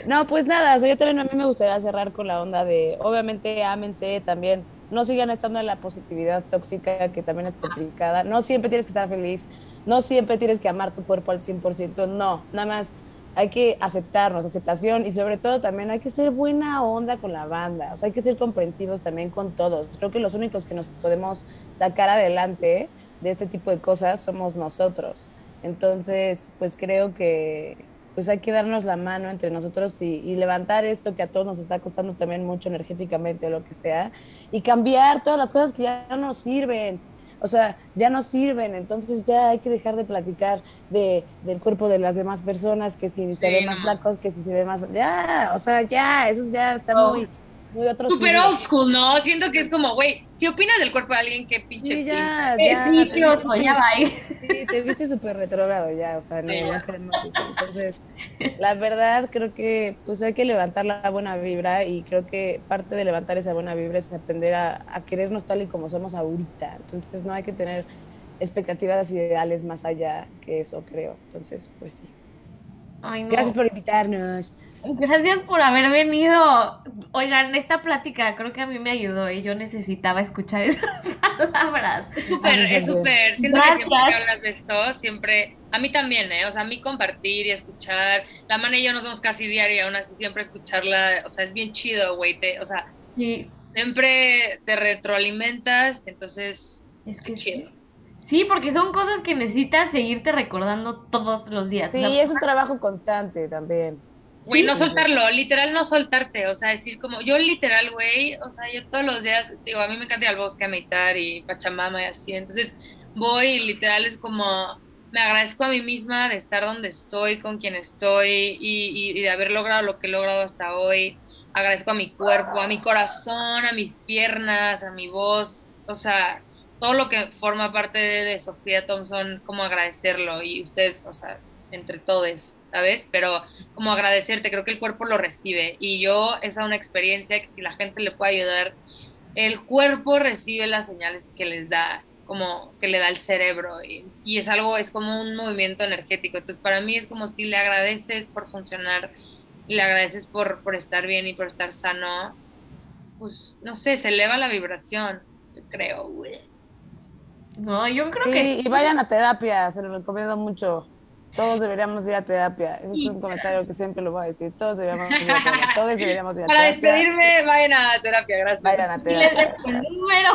no, pues nada, yo también a mí me gustaría cerrar con la onda de, obviamente, ámense también, no sigan estando en la positividad tóxica, que también es complicada, no siempre tienes que estar feliz, no siempre tienes que amar tu cuerpo al 100%, no, nada más hay que aceptarnos, aceptación y sobre todo también hay que ser buena onda con la banda, o sea, hay que ser comprensivos también con todos. Creo que los únicos que nos podemos sacar adelante de este tipo de cosas somos nosotros. Entonces, pues creo que pues hay que darnos la mano entre nosotros y, levantar esto que a todos nos está costando también mucho energéticamente o lo que sea, y cambiar todas las cosas que ya no nos sirven o sea, ya no sirven, entonces ya hay que dejar de platicar de, del cuerpo de las demás personas, que si se ve más flacos, que si se ve más... Ya, o sea, ya, eso ya está muy muy otro Super old school, ¿no? Siento que es como, güey, si opinas del cuerpo de alguien, qué pinche sí, ya, ya, te, ya va ahí. Sí, te viste súper retrógrado ya, o sea, no, no queremos eso. Entonces, la verdad, creo que pues hay que levantar la buena vibra y creo que parte de levantar esa buena vibra es aprender a, a querernos tal y como somos ahorita. Entonces, no hay que tener expectativas ideales más allá que eso, creo. Entonces, pues sí. Ay, no. Gracias por invitarnos. Gracias por haber venido. Oigan, esta plática creo que a mí me ayudó y yo necesitaba escuchar esas palabras. Es súper, es súper. Siento que siempre que hablas de esto, siempre, a mí también, ¿eh? O sea, a mí compartir y escuchar. La mana y yo nos vemos casi diario y aún así siempre escucharla, o sea, es bien chido, güey. O sea, sí. siempre te retroalimentas, entonces es que chido. Sí. porque son cosas que necesitas seguirte recordando todos los días. Sí, es un trabajo constante también. Güey, no soltarlo, literal no soltarte, o sea, decir como, yo literal, güey, o sea, yo todos los días, digo, a mí me encanta ir al bosque a meditar y Pachamama y así, entonces voy y literal es como, me agradezco a mí misma de estar donde estoy, con quien estoy y, y, de haber logrado lo que he logrado hasta hoy, agradezco a mi cuerpo, a mi corazón, a mis piernas, a mi voz, o sea, todo lo que forma parte de, de Sofía Thompson, como agradecerlo y ustedes, o sea, entre todos, ¿sabes? Pero como agradecerte, creo que el cuerpo lo recibe y yo esa es una experiencia que si la gente le puede ayudar, el cuerpo recibe las señales que les da como que le da el cerebro y, es algo, es como un movimiento energético. Entonces para mí es como si le agradeces por funcionar y le agradeces por, por estar bien y por estar sano, pues no sé, se eleva la vibración, creo, No, yo creo que... Y vayan a terapia, se lo recomiendo mucho. Todos deberíamos ir a terapia. Ese es un comentario que siempre lo voy a decir. Todos deberíamos ir a terapia. Todos deberíamos ir a Para despedirme, vayan a terapia, gracias. Vayan a terapia. Les dejo un número.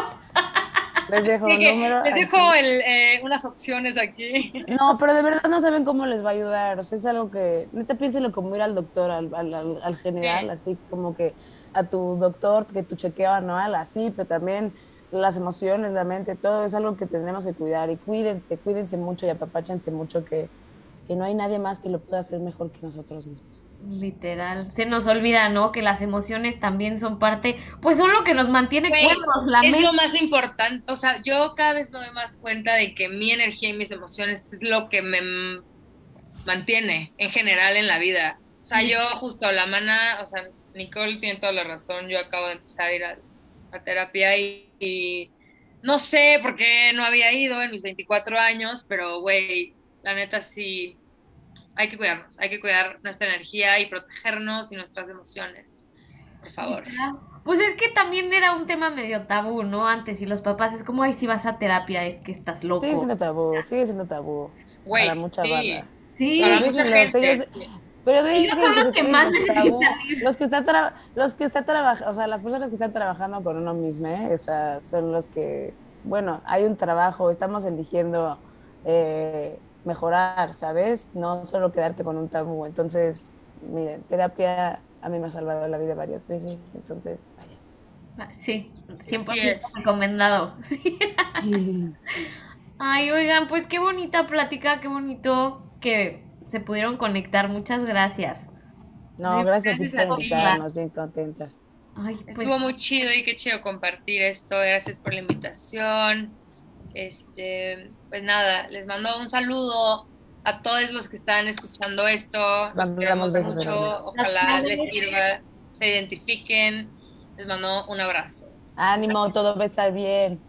Les dejo un número. Les dejo el, eh, unas opciones aquí. No, pero de verdad no saben cómo les va a ayudar. O sea, es algo que. Neta, piénselo como ir al doctor, al, al, al general, así como que a tu doctor, que tu chequeo anual, así, pero también las emociones, la mente, todo es algo que tenemos que cuidar. Y cuídense, cuídense mucho y apapáchense mucho que que no hay nadie más que lo pueda hacer mejor que nosotros mismos. Literal. Se nos olvida, ¿no? Que las emociones también son parte, pues son lo que nos mantiene cuerdos, la Es lo más importante, o sea, yo cada vez me doy más cuenta de que mi energía y mis emociones es lo que me mantiene en general en la vida. O sea, yo justo la mana, o sea, Nicole tiene toda la razón, yo acabo de empezar a ir a, terapia y, y, no sé por qué no había ido en mis 24 años, pero güey, la neta sí, hay que cuidarnos, hay que cuidar nuestra energía y protegernos y nuestras emociones, por favor. Pues es que también era un tema medio tabú, ¿no? Antes, y los papás es como, ay, si vas a terapia, es que estás loco. Sigue siendo tabú, sigue siendo tabú. para mucha sí. banda. Sí, para mucha gente. pero de ellos son los que, más necesitan Los que están los que están trabajando, o sea, las personas que están trabajando con uno mismo, ¿eh? o sea, son los que, bueno, hay un trabajo, estamos eligiendo eh, mejorar, ¿sabes? No solo quedarte con un tabú. Entonces, miren, terapia a mí me ha salvado la vida varias veces, entonces, vaya. Ah, sí, 100% recomendado. Ay, oigan, pues qué bonita plática, qué bonito que se pudieron conectar. Muchas gracias. No, gracias, a ti por invitarnos, bien contentas. Ay, pues... Estuvo muy chido y qué chido compartir esto. Gracias por la invitación. Este, pues nada, les mando un saludo a todos los que están escuchando esto. Los besos mucho. Ojalá les sirva, se identifiquen. Les mando un abrazo. Ánimo, todo va a estar bien.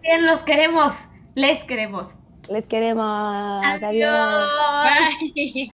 Bien, los queremos. Les queremos. Les queremos. Adiós. Adiós. Bye.